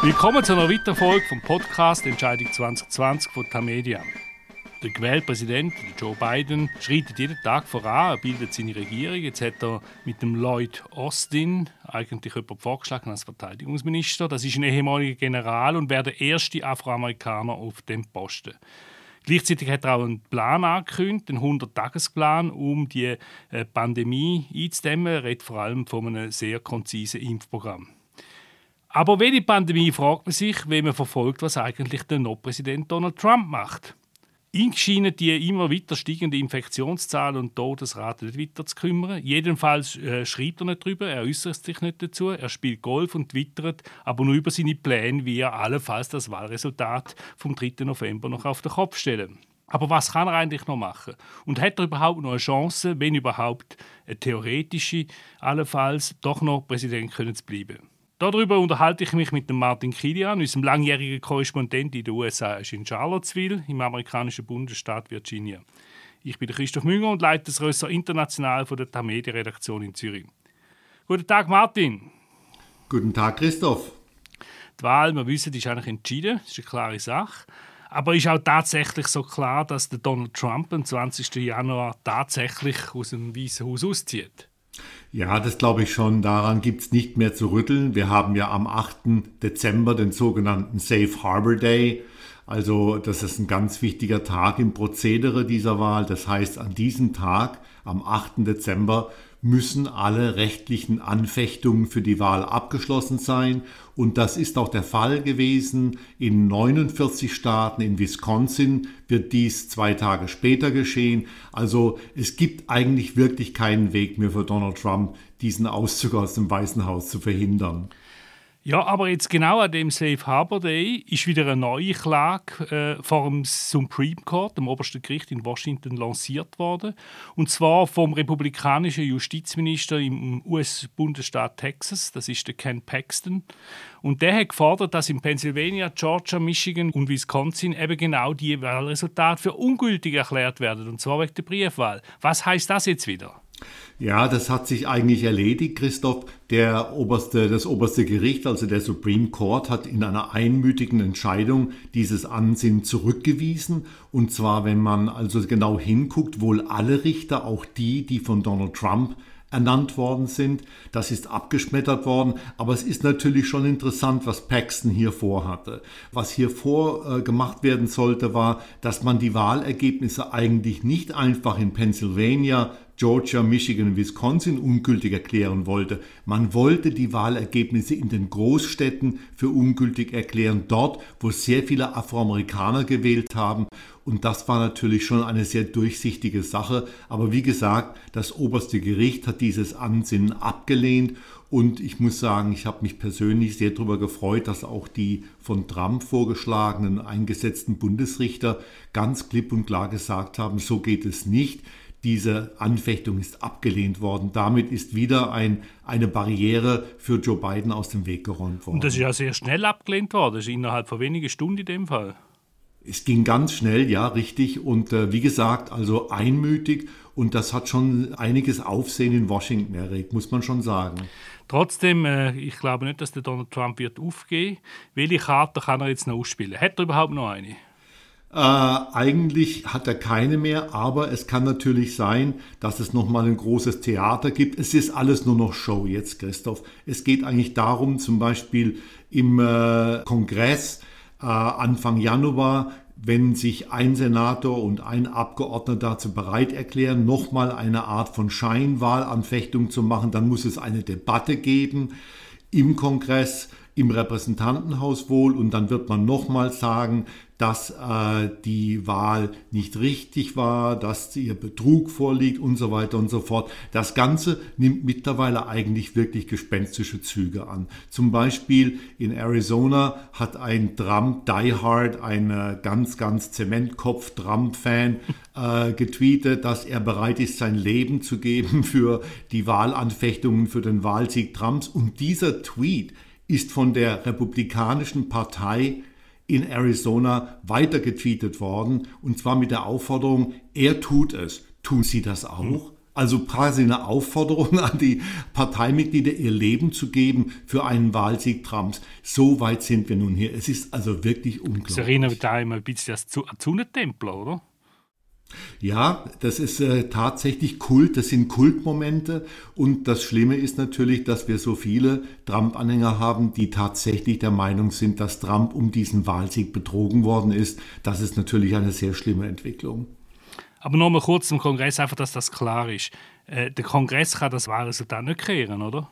Willkommen zu einer weiteren Folge vom Podcast Entscheidung 2020 von Tamedia. Der gewählte Präsident Joe Biden schreitet jeden Tag voran, er bildet seine Regierung. Jetzt hat er mit dem Lloyd Austin eigentlich jemanden vorgeschlagen als Verteidigungsminister. Das ist ein ehemaliger General und wäre der erste Afroamerikaner auf dem Posten. Gleichzeitig hat er auch einen Plan angekündigt, einen 100-Tagesplan, um die äh, Pandemie einzudämmen. Er redet vor allem von einem sehr konzisen Impfprogramm. Aber welche Pandemie fragt man sich, wenn man verfolgt, was eigentlich der No-Präsident Donald Trump macht. Ihn scheinen die immer weiter steigende Infektionszahlen und Todesrate nicht weiter zu kümmern. Jedenfalls äh, schreibt er nicht darüber, er äußert sich nicht dazu, er spielt Golf und twittert, aber nur über seine Pläne, wie er allenfalls das Wahlresultat vom 3. November noch auf den Kopf stellen. Aber was kann er eigentlich noch machen? Und hat er überhaupt noch eine Chance, wenn überhaupt eine theoretische, allenfalls doch noch Präsident können zu bleiben? Darüber unterhalte ich mich mit dem Martin Kilian, unserem langjährigen Korrespondent in den USA, ist in Charlottesville, im amerikanischen Bundesstaat Virginia. Ich bin Christoph Münger und leite das Rösser International von der Tamedia-Redaktion in Zürich. Guten Tag, Martin. Guten Tag, Christoph. Die Wahl, wir wissen, ist eigentlich entschieden, das ist eine klare Sache. Aber ist auch tatsächlich so klar, dass der Donald Trump am 20. Januar tatsächlich aus dem Weißen Haus auszieht? Ja, das glaube ich schon. Daran gibt es nicht mehr zu rütteln. Wir haben ja am 8. Dezember den sogenannten Safe Harbor Day. Also das ist ein ganz wichtiger Tag im Prozedere dieser Wahl. Das heißt, an diesem Tag, am 8. Dezember, müssen alle rechtlichen Anfechtungen für die Wahl abgeschlossen sein. Und das ist auch der Fall gewesen. In 49 Staaten, in Wisconsin wird dies zwei Tage später geschehen. Also es gibt eigentlich wirklich keinen Weg mehr für Donald Trump, diesen Auszug aus dem Weißen Haus zu verhindern. Ja, aber jetzt genau an dem Safe Harbor Day ist wieder eine neue Klage äh, vor dem Supreme Court, dem obersten Gericht in Washington, lanciert worden. Und zwar vom republikanischen Justizminister im US-Bundesstaat Texas, das ist der Ken Paxton. Und der hat gefordert, dass in Pennsylvania, Georgia, Michigan und Wisconsin eben genau die Wahlresultate für ungültig erklärt werden, und zwar wegen der Briefwahl. Was heißt das jetzt wieder? Ja, das hat sich eigentlich erledigt, Christoph. Der oberste, das oberste Gericht, also der Supreme Court, hat in einer einmütigen Entscheidung dieses Ansinnen zurückgewiesen. Und zwar, wenn man also genau hinguckt, wohl alle Richter, auch die, die von Donald Trump ernannt worden sind. Das ist abgeschmettert worden, aber es ist natürlich schon interessant, was Paxton hier vorhatte. Was hier vorgemacht werden sollte, war, dass man die Wahlergebnisse eigentlich nicht einfach in Pennsylvania Georgia, Michigan Wisconsin ungültig erklären wollte. Man wollte die Wahlergebnisse in den Großstädten für ungültig erklären, dort, wo sehr viele Afroamerikaner gewählt haben. Und das war natürlich schon eine sehr durchsichtige Sache. Aber wie gesagt, das oberste Gericht hat dieses Ansinnen abgelehnt. Und ich muss sagen, ich habe mich persönlich sehr darüber gefreut, dass auch die von Trump vorgeschlagenen eingesetzten Bundesrichter ganz klipp und klar gesagt haben, so geht es nicht. Diese Anfechtung ist abgelehnt worden. Damit ist wieder ein, eine Barriere für Joe Biden aus dem Weg geräumt worden. Und das ist ja sehr schnell abgelehnt worden. Das ist innerhalb von wenigen Stunden in dem Fall. Es ging ganz schnell, ja, richtig. Und äh, wie gesagt, also einmütig. Und das hat schon einiges Aufsehen in Washington erregt, muss man schon sagen. Trotzdem, äh, ich glaube nicht, dass der Donald Trump wird aufgehen. Welche Karte kann er jetzt noch ausspielen? Hat er überhaupt noch eine? Äh, eigentlich hat er keine mehr, aber es kann natürlich sein, dass es nochmal ein großes Theater gibt. Es ist alles nur noch Show jetzt, Christoph. Es geht eigentlich darum, zum Beispiel im äh, Kongress äh, Anfang Januar, wenn sich ein Senator und ein Abgeordneter dazu bereit erklären, nochmal eine Art von Scheinwahlanfechtung zu machen, dann muss es eine Debatte geben im Kongress im Repräsentantenhaus wohl und dann wird man nochmal sagen, dass äh, die Wahl nicht richtig war, dass ihr Betrug vorliegt und so weiter und so fort. Das Ganze nimmt mittlerweile eigentlich wirklich gespenstische Züge an. Zum Beispiel in Arizona hat ein Trump Die Hard, ein äh, ganz, ganz Zementkopf Trump-Fan, äh, getweetet, dass er bereit ist, sein Leben zu geben für die Wahlanfechtungen für den Wahlsieg Trumps. Und dieser Tweet ist von der Republikanischen Partei in Arizona weitergetweetet worden und zwar mit der Aufforderung, er tut es. Tun Sie das auch? Also quasi eine Aufforderung an die Parteimitglieder, ihr Leben zu geben für einen Wahlsieg Trumps. So weit sind wir nun hier. Es ist also wirklich unglaublich. Das erinnert da immer ein bisschen an Zunetempler, oder? Ja, das ist äh, tatsächlich Kult, das sind Kultmomente und das Schlimme ist natürlich, dass wir so viele Trump-Anhänger haben, die tatsächlich der Meinung sind, dass Trump um diesen Wahlsieg betrogen worden ist. Das ist natürlich eine sehr schlimme Entwicklung. Aber nochmal kurz zum Kongress, einfach, dass das klar ist. Äh, der Kongress kann das Wahlresultat nicht kehren, oder?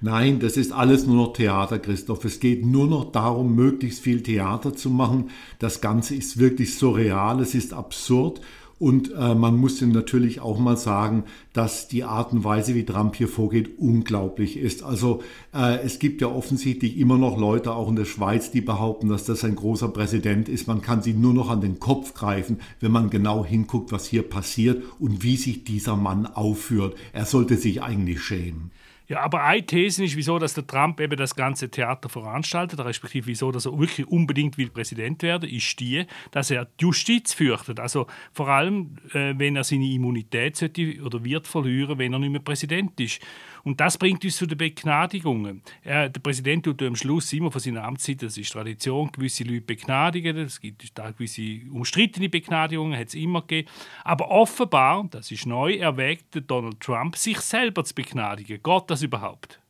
Nein, das ist alles nur noch Theater, Christoph. Es geht nur noch darum, möglichst viel Theater zu machen. Das Ganze ist wirklich surreal, es ist absurd und äh, man muss natürlich auch mal sagen, dass die Art und Weise, wie Trump hier vorgeht, unglaublich ist. Also äh, es gibt ja offensichtlich immer noch Leute, auch in der Schweiz, die behaupten, dass das ein großer Präsident ist. Man kann sie nur noch an den Kopf greifen, wenn man genau hinguckt, was hier passiert und wie sich dieser Mann aufführt. Er sollte sich eigentlich schämen. Ja, aber eine These ist, wieso dass der Trump eben das ganze Theater veranstaltet, respektive wieso dass er wirklich unbedingt will Präsident werden, ist die, dass er die Justiz fürchtet. Also vor allem, äh, wenn er seine Immunität sollte oder wird verlieren, wenn er nicht mehr Präsident ist. Und das bringt uns zu den Begnadigungen. Er, der Präsident tut am Schluss immer von seiner Amtszeit, das ist Tradition, gewisse Leute begnadigen. Es gibt da gewisse umstrittene Begnadigungen, hat es immer gegeben. Aber offenbar, das ist neu, erwägt Donald Trump, sich selber zu begnadigen. Geht das überhaupt?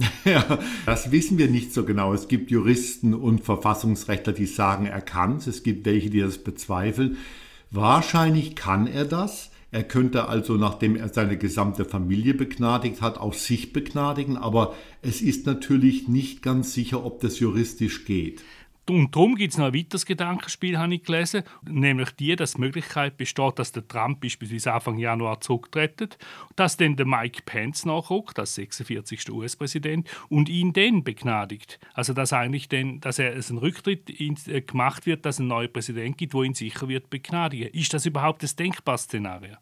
Ja, das wissen wir nicht so genau. Es gibt Juristen und Verfassungsrechtler, die sagen, er kann es. Es gibt welche, die das bezweifeln. Wahrscheinlich kann er das. Er könnte also, nachdem er seine gesamte Familie begnadigt hat, auch sich begnadigen, aber es ist natürlich nicht ganz sicher, ob das juristisch geht. Und darum gibt es noch ein weiteres Gedankenspiel, habe ich gelesen, nämlich die, dass die Möglichkeit besteht, dass der Trump beispielsweise Anfang Januar zurücktritt, dass dann der Mike Pence nachrückt, als 46. US-Präsident, und ihn dann begnadigt. Also dass eigentlich dann, dass er ein Rücktritt äh, gemacht wird, dass ein neuer Präsident gibt, wo ihn sicher wird begnadigen. Ist das überhaupt das denkbare Szenario?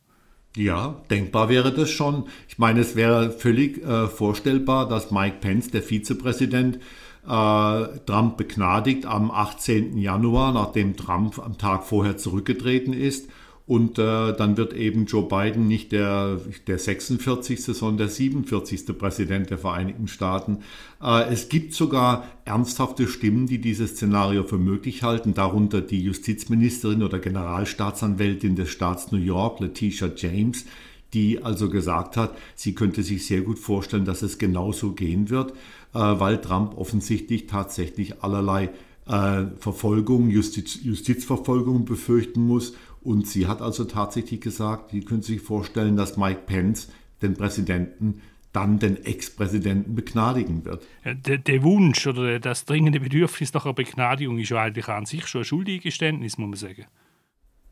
Ja, denkbar wäre das schon. Ich meine, es wäre völlig äh, vorstellbar, dass Mike Pence, der Vizepräsident, Trump begnadigt am 18. Januar, nachdem Trump am Tag vorher zurückgetreten ist. Und äh, dann wird eben Joe Biden nicht der, der 46., sondern der 47. Präsident der Vereinigten Staaten. Äh, es gibt sogar ernsthafte Stimmen, die dieses Szenario für möglich halten, darunter die Justizministerin oder Generalstaatsanwältin des Staats New York, Letitia James, die also gesagt hat, sie könnte sich sehr gut vorstellen, dass es genauso gehen wird. Äh, weil Trump offensichtlich tatsächlich allerlei äh, Verfolgung, Justiz, Justizverfolgung befürchten muss. Und sie hat also tatsächlich gesagt, sie können sich vorstellen, dass Mike Pence den Präsidenten dann den Ex-Präsidenten begnadigen wird. Der, der, Wunsch oder das dringende Bedürfnis nach einer Begnadigung ist ja eigentlich an sich schon ein Schuldigeständnis, muss man sagen.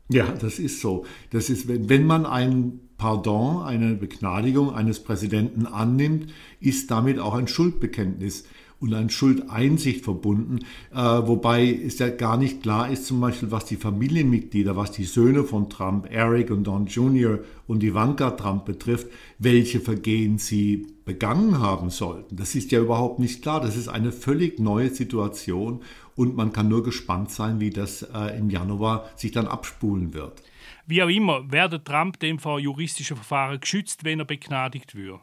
Ja, das ist so. Das ist, wenn, wenn man ein Pardon, eine Begnadigung eines Präsidenten annimmt, ist damit auch ein Schuldbekenntnis und ein Schuldeinsicht verbunden, äh, wobei es ja gar nicht klar ist, zum Beispiel, was die Familienmitglieder, was die Söhne von Trump, Eric und Don Jr. und Ivanka Trump betrifft, welche Vergehen sie begangen haben sollten. Das ist ja überhaupt nicht klar. Das ist eine völlig neue Situation und man kann nur gespannt sein, wie das äh, im Januar sich dann abspulen wird. Wie auch immer, werde Trump dem vor juristischen Verfahren geschützt, wenn er begnadigt wird?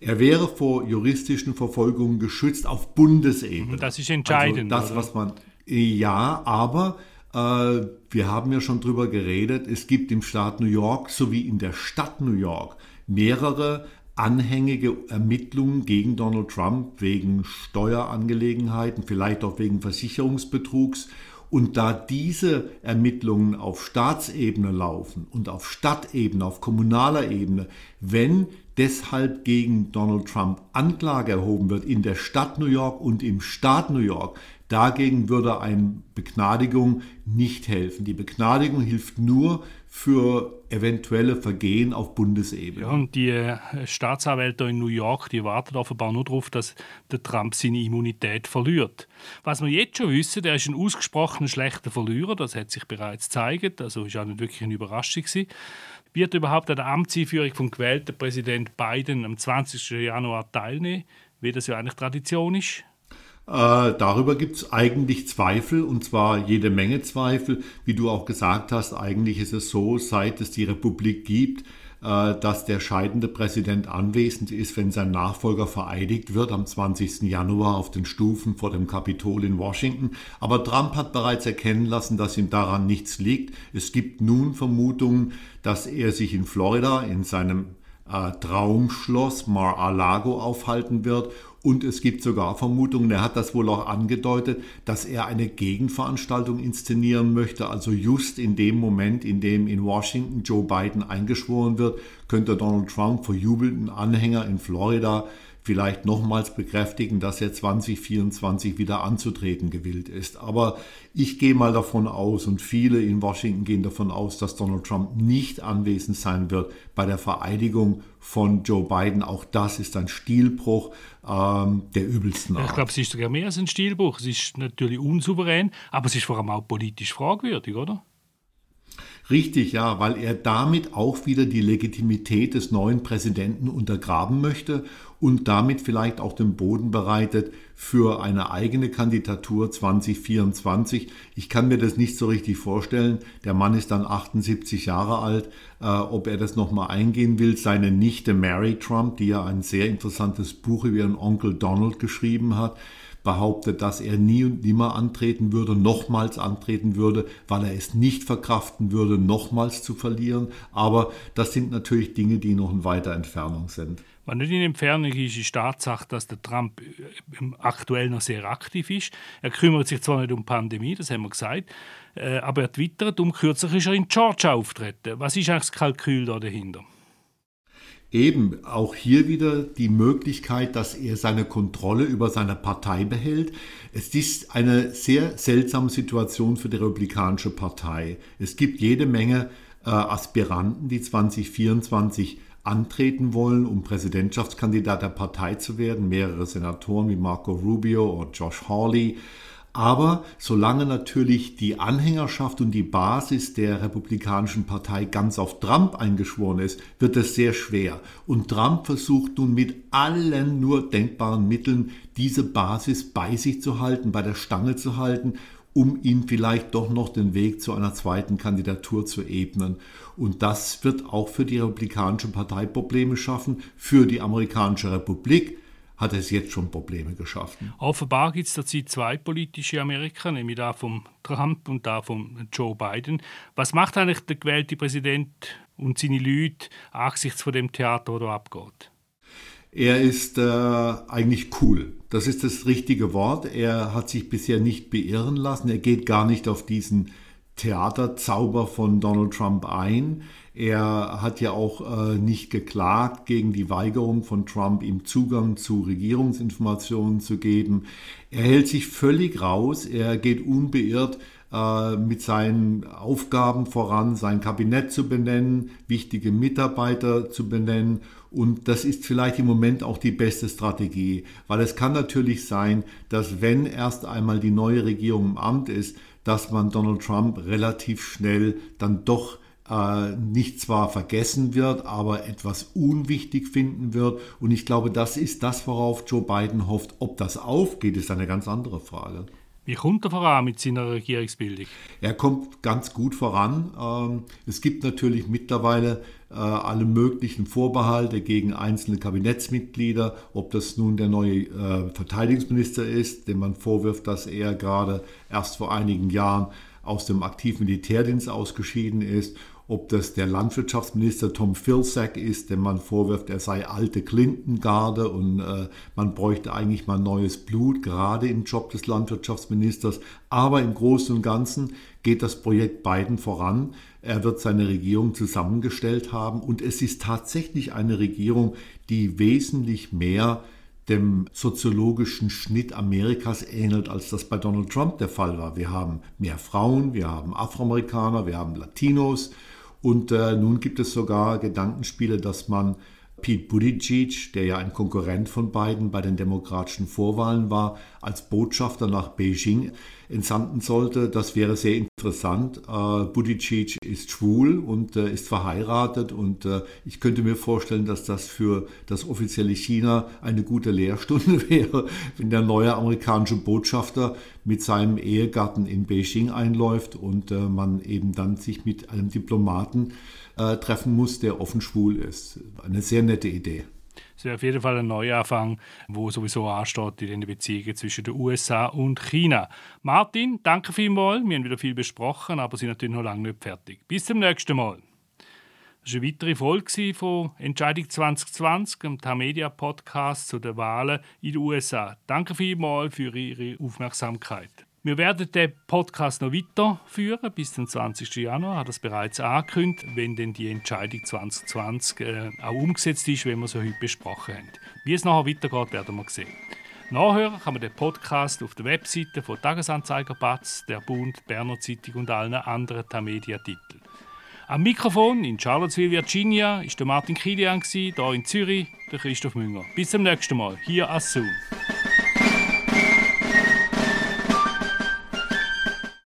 Er wäre vor juristischen Verfolgungen geschützt auf Bundesebene. Das ist entscheidend. Also das, was man ja, aber äh, wir haben ja schon drüber geredet. Es gibt im Staat New York sowie in der Stadt New York mehrere anhängige Ermittlungen gegen Donald Trump wegen Steuerangelegenheiten, vielleicht auch wegen Versicherungsbetrugs und da diese Ermittlungen auf Staatsebene laufen und auf Stadtebene, auf kommunaler Ebene, wenn deshalb gegen Donald Trump Anklage erhoben wird in der Stadt New York und im Staat New York, dagegen würde eine Begnadigung nicht helfen. Die Begnadigung hilft nur für eventuelle Vergehen auf Bundesebene. Ja, und die äh, Staatsanwälte in New York, die warten offenbar nur darauf, dass der Trump seine Immunität verliert. Was wir jetzt schon wissen, der ist ein ausgesprochen schlechter Verlierer, das hat sich bereits gezeigt, also ist auch nicht wirklich eine Überraschung gewesen. Wird überhaupt an der Amtseinführung vom gewählten Präsident Biden am 20. Januar teilnehmen, wie das ja eigentlich Tradition ist? Äh, darüber gibt es eigentlich Zweifel, und zwar jede Menge Zweifel. Wie du auch gesagt hast, eigentlich ist es so, seit es die Republik gibt, äh, dass der scheidende Präsident anwesend ist, wenn sein Nachfolger vereidigt wird am 20. Januar auf den Stufen vor dem Kapitol in Washington. Aber Trump hat bereits erkennen lassen, dass ihm daran nichts liegt. Es gibt nun Vermutungen, dass er sich in Florida in seinem äh, Traumschloss Mar-a-Lago aufhalten wird und es gibt sogar Vermutungen, er hat das wohl auch angedeutet, dass er eine Gegenveranstaltung inszenieren möchte. Also just in dem Moment, in dem in Washington Joe Biden eingeschworen wird, könnte Donald Trump vor jubelnden Anhänger in Florida vielleicht nochmals bekräftigen, dass er 2024 wieder anzutreten gewillt ist. Aber ich gehe mal davon aus und viele in Washington gehen davon aus, dass Donald Trump nicht anwesend sein wird bei der Vereidigung von Joe Biden. Auch das ist ein Stilbruch ähm, der übelsten Art. Ich glaube, es ist sogar mehr als ein Stilbruch. Es ist natürlich unsouverän, aber es ist vor allem auch politisch fragwürdig, oder? Richtig, ja, weil er damit auch wieder die Legitimität des neuen Präsidenten untergraben möchte und damit vielleicht auch den Boden bereitet für eine eigene Kandidatur 2024. Ich kann mir das nicht so richtig vorstellen. Der Mann ist dann 78 Jahre alt. Äh, ob er das nochmal eingehen will, seine Nichte Mary Trump, die ja ein sehr interessantes Buch über ihren Onkel Donald geschrieben hat, behauptet, dass er nie und nimmer antreten würde, nochmals antreten würde, weil er es nicht verkraften würde, nochmals zu verlieren. Aber das sind natürlich Dinge, die noch in weiter Entfernung sind. Was nicht in Entfernung ist, ist Tatsache, dass der Trump äh, aktuell noch sehr aktiv ist. Er kümmert sich zwar nicht um Pandemie, das haben wir gesagt, äh, aber er twittert. Um kürzlich ist er in Georgia auftreten. Was ist eigentlich das Kalkül da dahinter? Eben auch hier wieder die Möglichkeit, dass er seine Kontrolle über seine Partei behält. Es ist eine sehr seltsame Situation für die Republikanische Partei. Es gibt jede Menge äh, Aspiranten, die 2024 antreten wollen, um Präsidentschaftskandidat der Partei zu werden. Mehrere Senatoren wie Marco Rubio oder Josh Hawley. Aber solange natürlich die Anhängerschaft und die Basis der Republikanischen Partei ganz auf Trump eingeschworen ist, wird es sehr schwer. Und Trump versucht nun mit allen nur denkbaren Mitteln, diese Basis bei sich zu halten, bei der Stange zu halten, um ihm vielleicht doch noch den Weg zu einer zweiten Kandidatur zu ebnen. Und das wird auch für die Republikanische Partei Probleme schaffen, für die Amerikanische Republik hat es jetzt schon Probleme geschaffen. Offenbar gibt es derzeit zwei politische Amerika, nämlich da von Trump und da von Joe Biden. Was macht eigentlich der gewählte Präsident und seine Leute angesichts von dem Theater, das abgeht? Er ist äh, eigentlich cool. Das ist das richtige Wort. Er hat sich bisher nicht beirren lassen. Er geht gar nicht auf diesen Theaterzauber von Donald Trump ein. Er hat ja auch äh, nicht geklagt gegen die Weigerung von Trump, ihm Zugang zu Regierungsinformationen zu geben. Er hält sich völlig raus. Er geht unbeirrt äh, mit seinen Aufgaben voran, sein Kabinett zu benennen, wichtige Mitarbeiter zu benennen. Und das ist vielleicht im Moment auch die beste Strategie, weil es kann natürlich sein, dass wenn erst einmal die neue Regierung im Amt ist, dass man Donald Trump relativ schnell dann doch äh, nicht zwar vergessen wird, aber etwas unwichtig finden wird. Und ich glaube, das ist das, worauf Joe Biden hofft. Ob das aufgeht, ist eine ganz andere Frage. Wie kommt er voran mit seiner Regierungsbildung? Er kommt ganz gut voran. Ähm, es gibt natürlich mittlerweile alle möglichen Vorbehalte gegen einzelne Kabinettsmitglieder, ob das nun der neue äh, Verteidigungsminister ist, dem man vorwirft, dass er gerade erst vor einigen Jahren aus dem aktiven Militärdienst ausgeschieden ist, ob das der Landwirtschaftsminister Tom Vilsack ist, dem man vorwirft, er sei alte Clinton-Garde und äh, man bräuchte eigentlich mal neues Blut, gerade im Job des Landwirtschaftsministers. Aber im Großen und Ganzen geht das Projekt Biden voran. Er wird seine Regierung zusammengestellt haben und es ist tatsächlich eine Regierung, die wesentlich mehr dem soziologischen Schnitt Amerikas ähnelt, als das bei Donald Trump der Fall war. Wir haben mehr Frauen, wir haben Afroamerikaner, wir haben Latinos, und äh, nun gibt es sogar Gedankenspiele, dass man Pete Buttigieg, der ja ein Konkurrent von Biden bei den demokratischen Vorwahlen war, als Botschafter nach Beijing entsanden sollte. Das wäre sehr interessant. Äh, Buttigieg ist schwul und äh, ist verheiratet und äh, ich könnte mir vorstellen, dass das für das offizielle China eine gute Lehrstunde wäre, wenn der neue amerikanische Botschafter mit seinem Ehegatten in Beijing einläuft und äh, man eben dann sich mit einem Diplomaten äh, treffen muss, der offen schwul ist. Eine sehr nette Idee. Es wäre auf jeden Fall ein Neuanfang, wo sowieso ansteht in den Beziehungen zwischen den USA und China. Martin, danke vielmals. Wir haben wieder viel besprochen, aber sind natürlich noch lange nicht fertig. Bis zum nächsten Mal. Das war eine weitere Folge von Entscheidung 2020, dem Tamedia Podcast zu den Wahlen in den USA. Danke vielmals für Ihre Aufmerksamkeit. Wir werden den Podcast noch weiterführen bis zum 20. Januar, hat das bereits angekündigt, wenn denn die Entscheidung 2020 äh, auch umgesetzt ist, wie wir sie heute besprochen haben. Wie es nachher weitergeht, werden wir sehen. Nachhören kann man den Podcast auf der Webseite von Tagesanzeiger Batz, der Bund, Berner Zeitung und allen anderen Tamedia-Titeln. Am Mikrofon in Charlottesville, Virginia, ist der Martin Kilian, hier in Zürich der Christoph Münger. Bis zum nächsten Mal, hier Assun.